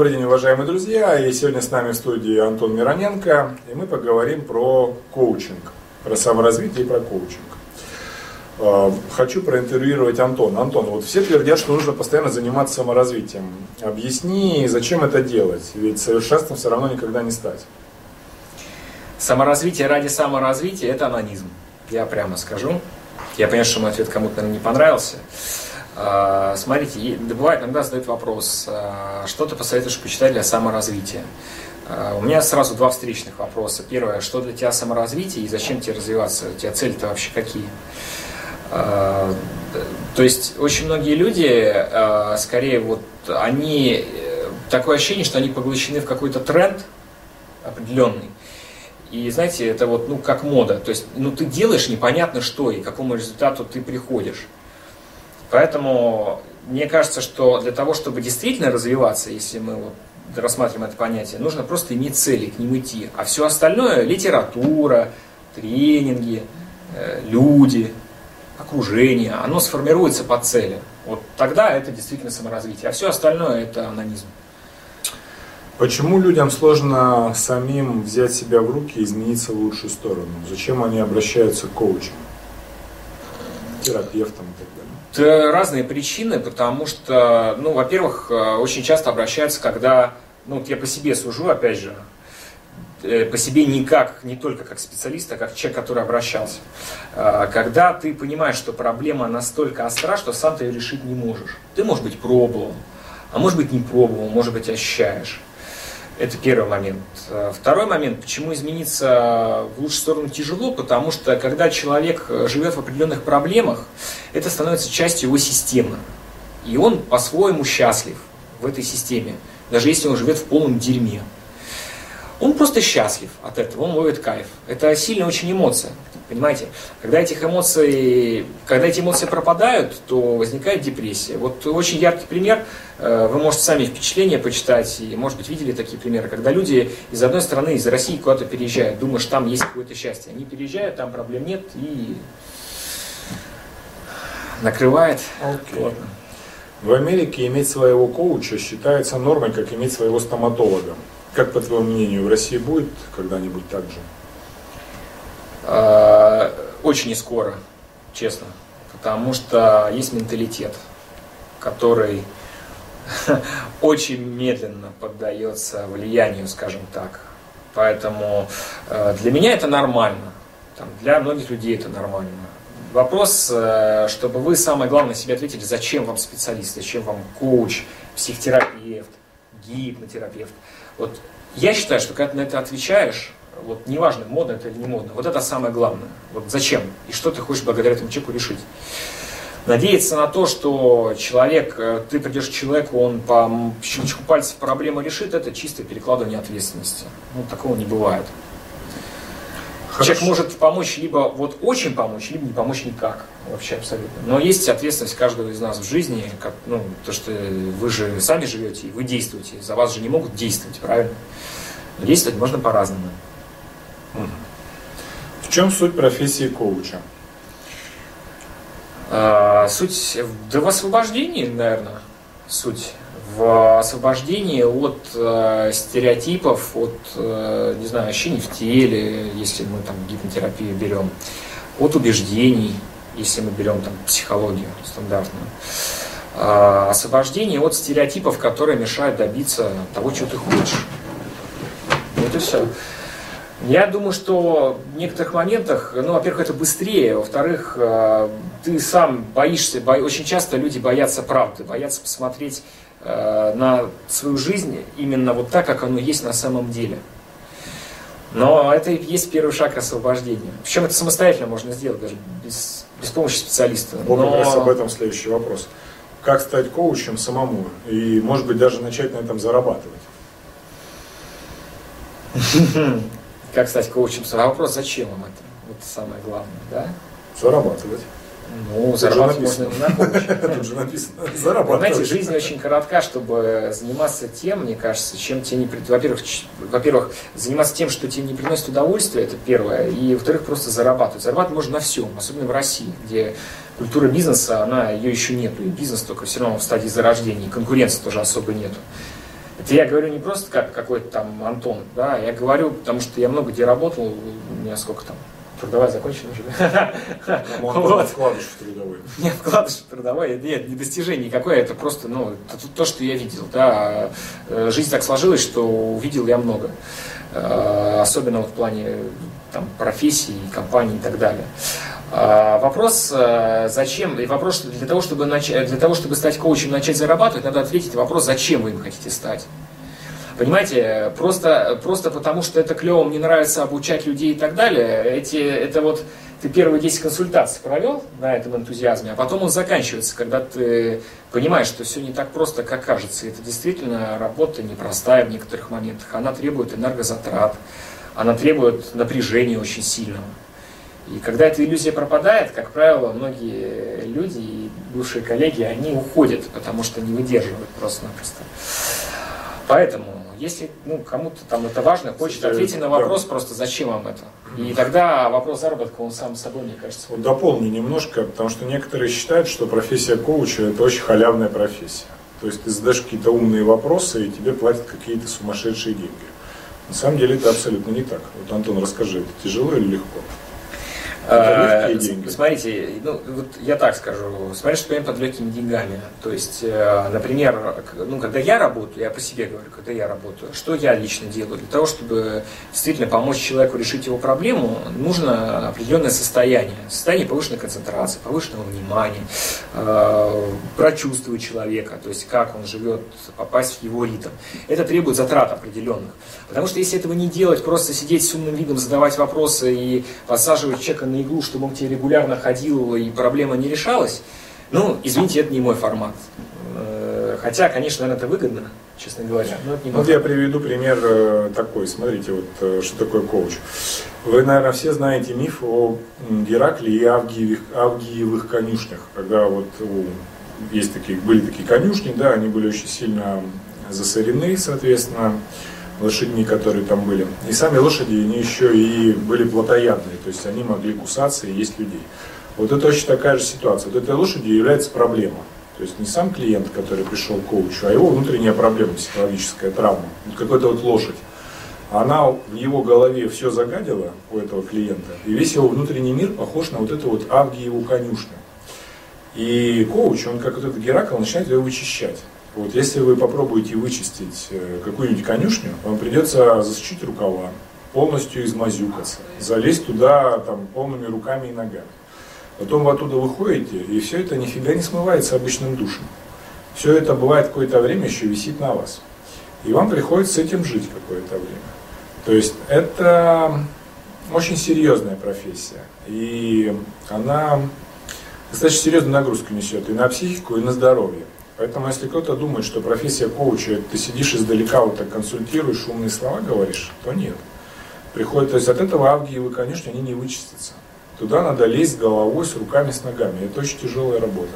Добрый день, уважаемые друзья. И сегодня с нами в студии Антон Мироненко. И мы поговорим про коучинг, про саморазвитие и про коучинг. А, хочу проинтервьюировать Антона. Антон, вот все твердят, что нужно постоянно заниматься саморазвитием. Объясни, зачем это делать? Ведь совершенством все равно никогда не стать. Саморазвитие ради саморазвития – это анонизм. Я прямо скажу. Я понимаю, что мой ответ кому-то, не понравился. А, смотрите, бывает, иногда задают вопрос, а, что ты посоветуешь почитать для саморазвития? А, у меня сразу два встречных вопроса. Первое, что для тебя саморазвитие и зачем тебе развиваться? У тебя цели-то вообще какие? То есть очень многие люди, скорее вот они, э, такое ощущение, что они поглощены в какой-то тренд определенный. И знаете, это вот, ну, как мода. То есть, ну, ты делаешь непонятно что и к какому результату ты приходишь. Поэтому мне кажется, что для того, чтобы действительно развиваться, если мы вот рассматриваем это понятие, нужно просто иметь цели, к ним идти. А все остальное, литература, тренинги, э, люди, окружение, оно сформируется по цели. Вот тогда это действительно саморазвитие. А все остальное это анонизм. Почему людям сложно самим взять себя в руки и измениться в лучшую сторону? Зачем они обращаются к коучам, терапевтам далее? Это разные причины, потому что, ну, во-первых, э, очень часто обращаются, когда, ну, вот я по себе сужу, опять же, э, по себе не как, не только как специалист, а как человек, который обращался. Э, когда ты понимаешь, что проблема настолько остра, что сам ты ее решить не можешь. Ты, может быть, пробовал, а может быть, не пробовал, может быть, ощущаешь. Это первый момент. Э, второй момент, почему измениться в лучшую сторону тяжело, потому что когда человек э, живет в определенных проблемах, это становится частью его системы. И он по-своему счастлив в этой системе, даже если он живет в полном дерьме. Он просто счастлив от этого, он ловит кайф. Это сильная очень эмоция. Понимаете? Когда этих эмоций, когда эти эмоции пропадают, то возникает депрессия. Вот очень яркий пример, э, вы можете сами впечатления почитать, и, может быть, видели такие примеры, когда люди из одной страны, из России куда-то переезжают, думая, что там есть какое-то счастье. Они переезжают, там проблем нет, и накрывает. Okay. В Америке иметь своего коуча считается нормой, как иметь своего стоматолога. Как, по твоему мнению, в России будет когда-нибудь так же? Э, очень не скоро, честно. Потому что есть менталитет, который очень медленно поддается влиянию, скажем так. Поэтому э, для меня это нормально. Для многих людей это нормально. Вопрос, э, чтобы вы самое главное себе ответили, зачем вам специалист, зачем вам коуч, психотерапевт, гипнотерапевт. Вот я считаю, что когда ты на это отвечаешь, вот неважно, модно это или не модно, вот это самое главное. Вот зачем и что ты хочешь благодаря этому человеку решить. Надеяться на то, что человек, э, ты придешь к человеку, он по щелчку пальцев проблему решит, это чистое перекладывание ответственности. Ну, такого не бывает. Хорошо. Человек может помочь либо вот очень помочь, либо не помочь никак. Вообще абсолютно. Но есть ответственность каждого из нас в жизни, как, ну, то, что вы же сами живете, и вы действуете. За вас же не могут действовать, правильно? Но действовать можно по-разному. В чем суть профессии коуча? А, суть да в освобождении, наверное, суть в освобождении от э, стереотипов, от, э, не знаю, ощущений в теле, если мы там гипнотерапию берем, от убеждений, если мы берем там психологию стандартную. Э, освобождение от стереотипов, которые мешают добиться того, чего ты хочешь. Вот и все. Я думаю, что в некоторых моментах, ну, во-первых, это быстрее, во-вторых, э, ты сам боишься, бо... очень часто люди боятся правды, боятся посмотреть э, на свою жизнь именно вот так, как оно есть на самом деле. Но это и есть первый шаг освобождения. Причем это самостоятельно можно сделать, даже без, без помощи специалиста. Вот Но... как раз об этом следующий вопрос. Как стать коучем самому и, может быть, даже начать на этом зарабатывать? Как стать коучем? Вопрос, зачем вам это? Вот самое главное, да? Зарабатывать. Ну, зарабатывать можно не на коуче. Тут же написано, зарабатывать. Знаете, жизнь очень коротка, чтобы заниматься тем, мне кажется, чем тебе не... Во-первых, во-первых, заниматься тем, что тебе не приносит удовольствия, это первое. И, во-вторых, просто зарабатывать. Зарабатывать можно на всем, особенно в России, где культура бизнеса, она, ее еще нету. И бизнес только все равно в стадии зарождения, и конкуренции тоже особо нету. Это я говорю не просто как какой-то там Антон, да, я говорю, потому что я много где работал, у меня сколько там, трудовая закончена уже. Вот. Вкладыш в трудовой. Нет, вкладыш в трудовой, нет, не достижение никакое, это просто, ну, это то, что я видел, да. Э, жизнь так сложилась, что увидел я много. Э, особенно в плане там, профессий, компаний и так далее. А, вопрос, э, зачем, и вопрос, для того, чтобы начать, для того, чтобы стать коучем, начать зарабатывать, надо ответить вопрос, зачем вы им хотите стать. Понимаете, просто, просто потому что это клево, мне нравится обучать людей и так далее, эти, это вот ты первые 10 консультаций провел на этом энтузиазме, а потом он заканчивается, когда ты понимаешь, что все не так просто, как кажется. Это действительно работа непростая в некоторых моментах. Она требует энергозатрат, она требует напряжения очень сильного. И когда эта иллюзия пропадает, как правило, многие люди и бывшие коллеги, они уходят, потому что не выдерживают просто-напросто. Поэтому если ну, кому-то там это важно, хочет ответить на вопрос просто, зачем вам это. И тогда вопрос заработка, он сам собой, мне кажется. Вот дополню немножко, потому что некоторые считают, что профессия коуча – это очень халявная профессия. То есть ты задаешь какие-то умные вопросы, и тебе платят какие-то сумасшедшие деньги. На самом деле это абсолютно не так. Вот, Антон, расскажи, это тяжело или легко? Это деньги. Смотрите, ну, вот я так скажу, смотри, что я под легкими деньгами. То есть, э, например, ну, когда я работаю, я по себе говорю, когда я работаю, что я лично делаю? Для того, чтобы действительно помочь человеку решить его проблему, нужно определенное состояние. Состояние повышенной концентрации, повышенного внимания, э, прочувствовать человека, то есть как он живет, попасть в его ритм. Это требует затрат определенных. Потому что если этого не делать, просто сидеть с умным видом, задавать вопросы и подсаживать человека на иглу, чтобы он к тебе регулярно ходил и проблема не решалась, ну, извините, это не мой формат. Э, хотя, конечно, наверное, это выгодно, честно говоря. Но это не вот я приведу пример э, такой. Смотрите, вот э, что такое коуч. Вы, наверное, все знаете миф о Геракле и Авгиевых, Авгиевых конюшнях. Когда вот есть такие, были такие конюшни, да, они были очень сильно засорены, соответственно, лошадьми, которые там были. И сами лошади, они еще и были плотоядные, то есть они могли кусаться и есть людей. Вот это очень такая же ситуация. Вот этой лошадью является проблема. То есть не сам клиент, который пришел к коучу, а его внутренняя проблема, психологическая травма. Вот какая-то вот лошадь. Она в его голове все загадила у этого клиента, и весь его внутренний мир похож на вот эту вот Авгиеву конюшню. И коуч, он как вот этот Геракл, начинает ее вычищать. Вот если вы попробуете вычистить э, какую-нибудь конюшню, вам придется засучить рукава, полностью измазюкаться, залезть туда там, полными руками и ногами. Потом вы оттуда выходите, и все это нифига не смывается обычным душем. Все это бывает какое-то время еще висит на вас. И вам приходится с этим жить какое-то время. То есть это очень серьезная профессия. И она достаточно серьезную нагрузку несет и на психику, и на здоровье. Поэтому, если кто-то думает, что профессия коуча, ты сидишь издалека, вот так консультируешь, умные слова говоришь, то нет. Приходит, то есть от этого авгиевы, конечно, они не вычистятся. Туда надо лезть головой, с руками, с ногами. Это очень тяжелая работа.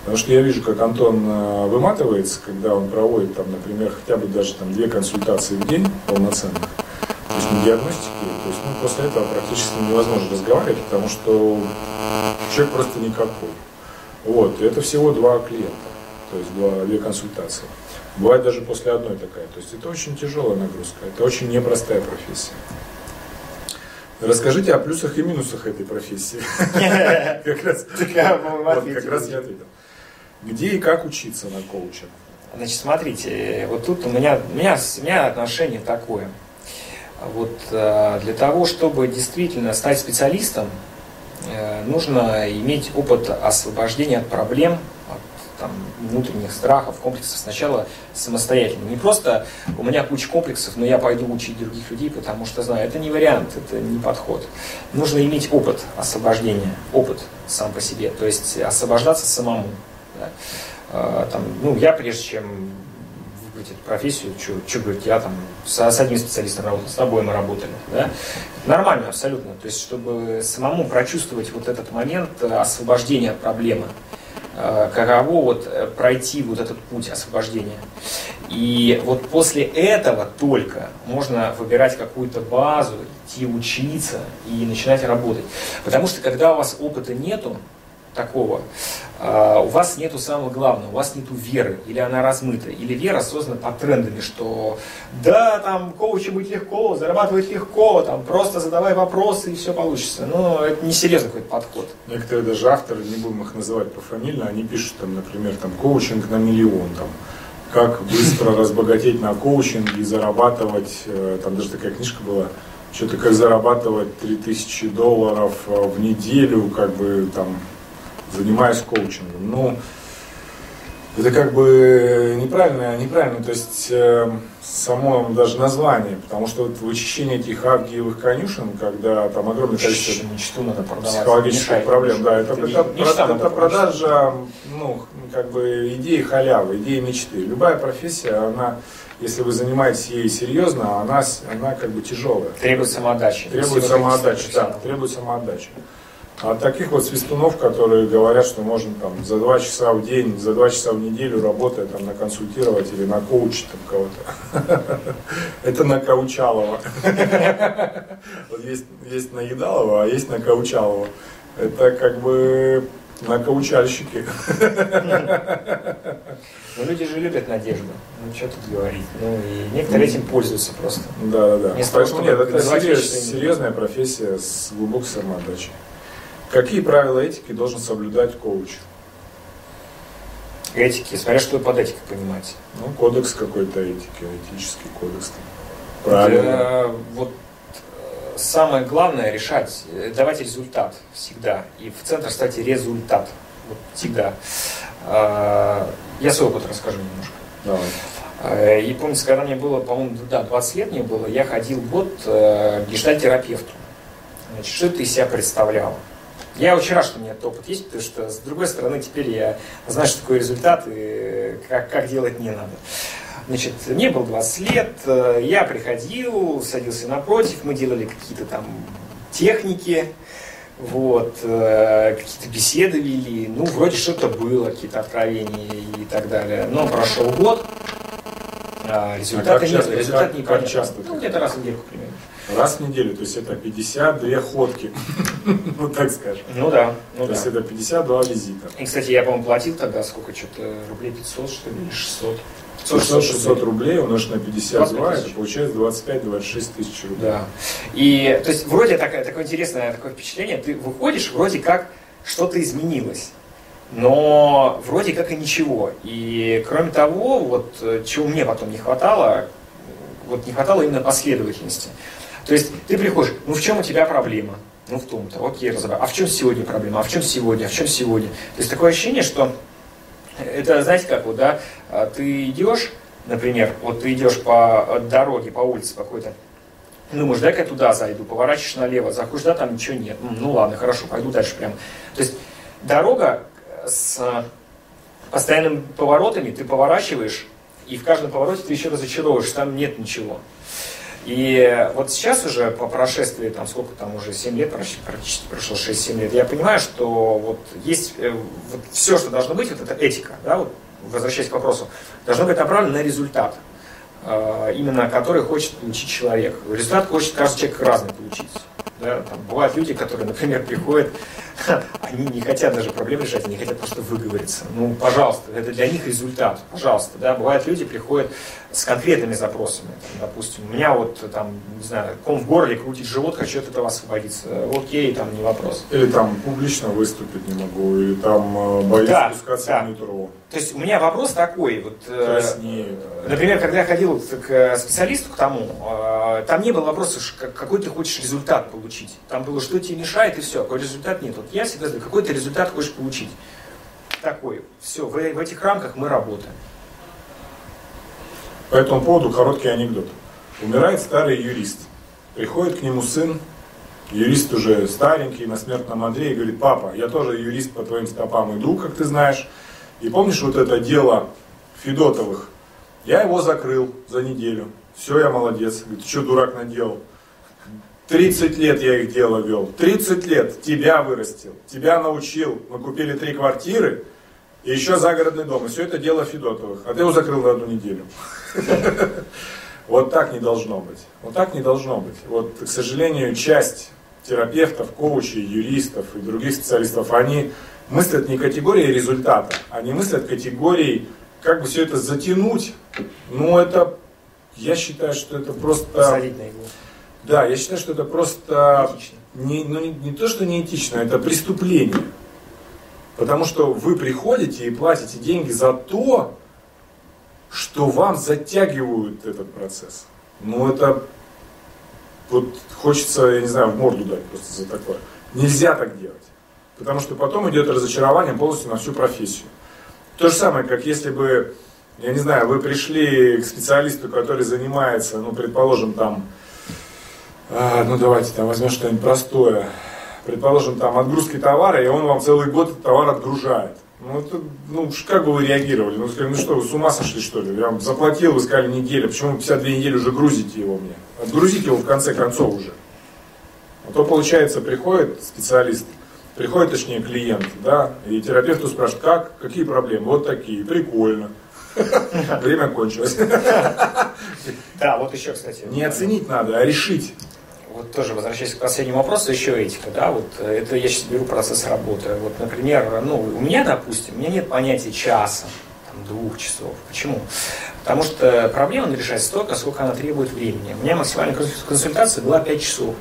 Потому что я вижу, как Антон э, выматывается, когда он проводит, там, например, хотя бы даже там, две консультации в день полноценных, то есть на диагностике, то есть ну, после этого практически невозможно разговаривать, потому что человек просто никакой. Вот, это всего два клиента то есть две консультации. Бывает даже после одной такая. То есть это очень тяжелая нагрузка, это очень непростая профессия. Расскажите о плюсах и минусах этой профессии. Как раз я ответил. Где и как учиться на коуча? Значит, смотрите, вот тут у меня, у меня, у меня отношение такое. Вот э, для того, чтобы действительно стать специалистом, э, нужно иметь опыт освобождения от проблем, там, внутренних страхов, комплексов сначала самостоятельно. Не просто у меня куча комплексов, но я пойду учить других людей, потому что знаю, это не вариант, это не подход. Нужно иметь опыт освобождения, опыт сам по себе, то есть освобождаться самому. Да. А, там, ну, я прежде чем выбрать эту профессию, что говорить, я там с, с одним специалистом работал, с тобой мы работали. Да? Нормально абсолютно. То есть, чтобы самому прочувствовать вот этот момент освобождения от проблемы. Э, каково вот э, пройти вот этот путь освобождения. И вот после этого только можно выбирать какую-то базу, идти учиться и начинать работать. Потому что когда у вас опыта нету, такого, у вас нету самого главного, у вас нету веры, или она размыта, или вера создана под трендами, что да, там коучем быть легко, зарабатывать легко, там просто задавай вопросы и все получится. Но это не серьезный какой-то подход. Некоторые даже авторы, не будем их называть пофамильно, они пишут там, например, там коучинг на миллион, там, как быстро разбогатеть на коучинге и зарабатывать, э, там даже такая книжка была, что-то как зарабатывать 3000 долларов э, в неделю, как бы там занимаюсь коучингом. Ну, это как бы неправильно, неправильно, то есть э, само даже название, потому что вот вычищение этих авгиевых конюшен, когда там огромное количество мечту надо продавать, психологических проблем, да, это, это, это, это, это продажа, ну, как бы идеи халявы, идеи мечты. Любая профессия, она, если вы занимаетесь ей серьезно, она, она как бы тяжелая. Требует самоотдачи. Требует самоотдачи, да, требует самоотдачи. А таких вот свистунов, которые говорят, что можно там за два часа в день, за два часа в неделю работая там наконсультировать или накоучить там кого-то. Это накаучалово. Вот есть, есть наедалово, а есть накаучалово. Это как бы накаучальщики. Ну, люди же любят надежду. Ну, что тут говорить. Ну, и некоторые этим пользуются просто. Да, да, да. Поэтому нет, это серьезная профессия с глубокой самоотдачей. Какие правила этики должен соблюдать коуч? Этики, смотря что под этикой понимать. Ну, кодекс какой-то этики, этический кодекс. Правильно. Да, вот э, самое главное решать, э, давать результат всегда. И в центр, кстати, результат. Вот всегда. А, я свой опыт расскажу немножко. Давай. А, и помните, когда мне было, по-моему, да, 20 лет мне было, я ходил год э, к гештальтерапевту. Значит, что это из себя представляло? Я очень рад, что у меня этот опыт есть, потому что, с другой стороны, теперь я знаю, что такое результат и как, как делать не надо. Значит, мне было 20 лет, э, я приходил, садился напротив, мы делали какие-то там техники, вот, э, какие-то беседы вели, ну, вроде что-то было, какие-то откровения и так далее. Но прошел год, а результата а нет, результат как, не как часто? Ну, где-то раз в недельку примерно. Раз в неделю, то есть это 52 ходки, ну так скажем. Ну да. Ну, то есть это 52 визита. И, кстати, я, по-моему, платил тогда сколько, что-то рублей 500, что ли, или 600. 600 рублей умножить на 52, это получается 25-26 тысяч рублей. Да. И, то есть, вроде такое, такое интересное такое впечатление, ты выходишь, вроде как что-то изменилось, но вроде как и ничего. И, кроме того, вот, чего мне потом не хватало, вот не хватало именно последовательности. То есть ты приходишь, ну в чем у тебя проблема? Ну в том-то, окей, разобрал. А в чем сегодня проблема? А в чем сегодня? А в чем сегодня? То есть такое ощущение, что это, знаете, как вот, да, а ты идешь, например, вот ты идешь по дороге, по улице какой-то, думаешь, дай-ка я туда зайду, поворачиваешь налево, заходишь, да, там ничего нет. Ну ладно, хорошо, пойду дальше прямо. То есть дорога с постоянными поворотами, ты поворачиваешь, и в каждом повороте ты еще разочаровываешь, там нет ничего. И вот сейчас уже по прошествии, там сколько там уже 7 лет, практически прошло 6-7 лет, я понимаю, что вот есть э, вот все, что должно быть, вот это этика, да, вот, возвращаясь к вопросу, должно быть направлено на результат, э, именно который хочет получить человек. Результат хочет каждый человек разный получить. Да? Там бывают люди, которые, например, приходят, они не хотят даже проблем решать, они хотят просто выговориться. Ну, пожалуйста, это для них результат, пожалуйста. Да? Бывают люди, приходят с конкретными запросами. Там, допустим, у меня вот там, не знаю, ком в горле, крутить живот, хочу от этого освободиться. Окей, там не вопрос. Или там публично выступить не могу, или там э, боюсь да, спускаться да. в метро. То есть у меня вопрос такой, вот, э, Краснеет. например, когда я ходил к э, специалисту, к тому, там не было вопроса, какой ты хочешь результат получить. Там было, что тебе мешает, и все, какой результат нет. Вот я всегда говорю, какой ты результат хочешь получить. Такой. Все, в, в этих рамках мы работаем. По этому поводу короткий анекдот. Умирает старый юрист. Приходит к нему сын, юрист уже старенький, на смертном Андре, и говорит, папа, я тоже юрист по твоим стопам иду, как ты знаешь. И помнишь вот это дело Федотовых? Я его закрыл за неделю. Все, я молодец. Говорит, что, дурак, наделал? 30 лет я их дело вел. 30 лет тебя вырастил, тебя научил. Мы купили три квартиры, и еще загородный дом. И все это дело Федотовых. А ты его закрыл на одну неделю. Вот так не должно быть. Вот так не должно быть. Вот, к сожалению, часть терапевтов, коучей, юристов и других специалистов, они мыслят не категорией результата, они мыслят категорией, как бы все это затянуть. Ну, это, я считаю, что это просто... Посадить на иглу. Да, я считаю, что это просто Этично. не, ну, не, не то, что неэтично, это преступление. Потому что вы приходите и платите деньги за то, что вам затягивают этот процесс. Ну это вот хочется, я не знаю, в морду дать просто за такое. Нельзя так делать. Потому что потом идет разочарование полностью на всю профессию. То же самое, как если бы, я не знаю, вы пришли к специалисту, который занимается, ну, предположим, там, ну давайте там возьмем что-нибудь простое. Предположим, там отгрузки товара, и он вам целый год этот товар отгружает. Ну, это, ну, как бы вы реагировали? Ну, сказали, ну что, вы с ума сошли, что ли? Я вам заплатил, вы сказали, неделя. Почему вы 52 недели уже грузите его мне? Отгрузите его в конце концов уже. А то, получается, приходит специалист, приходит, точнее, клиент, да, и терапевту спрашивает, как, какие проблемы? Вот такие, прикольно. Время кончилось. Да, вот еще, кстати. Не оценить надо, а решить. Вот тоже возвращаясь к последнему вопросу, еще этика, да, вот э, это я сейчас беру процесс работы. Вот, например, ну, у меня, допустим, у меня нет понятия часа, там, двух часов. Почему? Потому что проблема надо решать столько, сколько она требует времени. У меня максимальная консуль- консультация была 5 часов.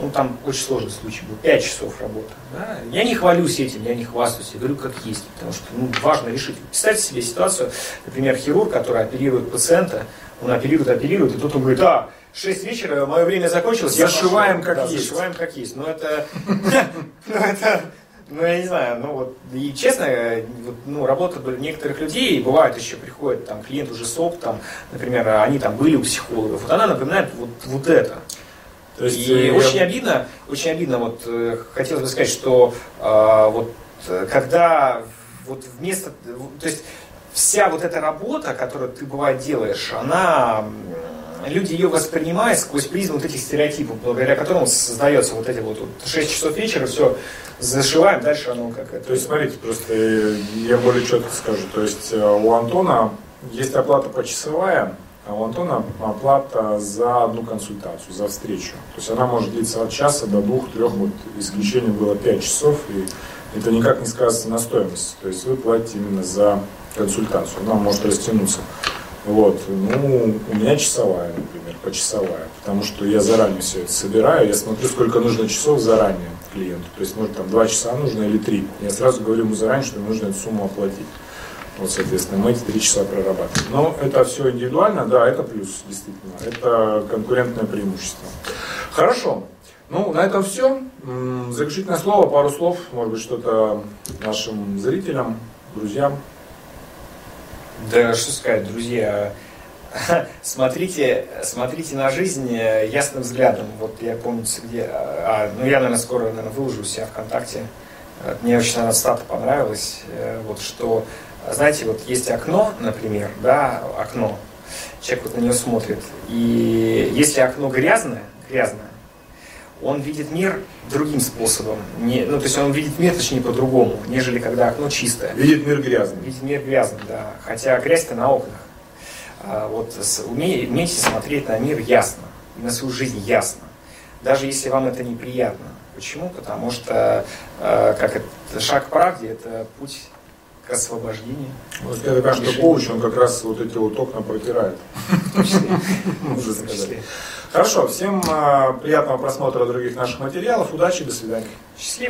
Ну, там очень сложный случай был. 5 часов работы. да. Я не хвалюсь этим, я не хвастаюсь, я говорю как есть. Потому что ну, важно решить. Представьте себе ситуацию, например, хирург, который оперирует пациента, он оперирует, оперирует, и тут он говорит, а, 6 вечера, мое время закончилось, я Зашиваем пошел». как Да, есть. Зашиваем как есть. Но это, ну это, ну я не знаю, ну вот, и честно, э, ну работа некоторых людей, бывает еще приходит там клиент уже с опытом, например, они там были у психологов, вот она напоминает вот, вот это. То есть, И э, я- очень обидно, очень обидно, вот э, хотелось бы сказать, что э, вот э, когда вот вместо, то есть вся вот эта работа, которую ты бывает делаешь, она люди ее воспринимают сквозь призму вот этих стереотипов, благодаря которым создается вот эти вот, вот 6 часов вечера, все зашиваем, дальше оно как это. То есть, смотрите, просто э, я более четко скажу. То есть, э, у Антона есть оплата почасовая, а у Антона оплата за одну консультацию, за встречу. То есть, она может длиться от часа до двух-трех, вот исключение было 5 часов, и это никак не сказывается на стоимости. То есть, вы платите именно за консультацию, она может растянуться. Вот, ну, у меня часовая, например, почасовая, потому что я заранее все это собираю, я смотрю, сколько нужно часов заранее клиенту, то есть, может, там, два часа нужно или три. Я сразу говорю ему заранее, что нужно эту сумму оплатить. Вот, соответственно, мы эти три часа прорабатываем. Но это все индивидуально, да, это плюс, действительно. Это конкурентное преимущество. Хорошо. Ну, на этом все. Заключительное слово, пару слов, может быть, что-то нашим зрителям, друзьям. Да что сказать, друзья, смотрите, смотрите на жизнь э, ясным взглядом. Вот я помню, где, а, ну я, наверное, скоро, наверное, выложу у себя ВКонтакте. Мне очень, наверное, стата понравилось, э, вот что, знаете, вот есть окно, например, да, окно, человек вот на него смотрит, и если окно грязное, грязное, он видит мир другим способом. Не, ну, то есть он видит мир, точнее, по-другому, нежели когда окно чистое. Видит мир грязный. Видит мир грязным, да. Хотя грязь-то на окнах. А вот с- умей- умейте смотреть на мир ясно, на свою жизнь ясно. Даже если вам это неприятно. Почему? Потому что э, как это, шаг к правде – это путь к освобождению. Вот я такая, что коуч, он как раз вот эти вот окна протирает. Можно сказать. Хорошо, всем а, приятного просмотра других наших материалов. Удачи, до свидания. Счастливо.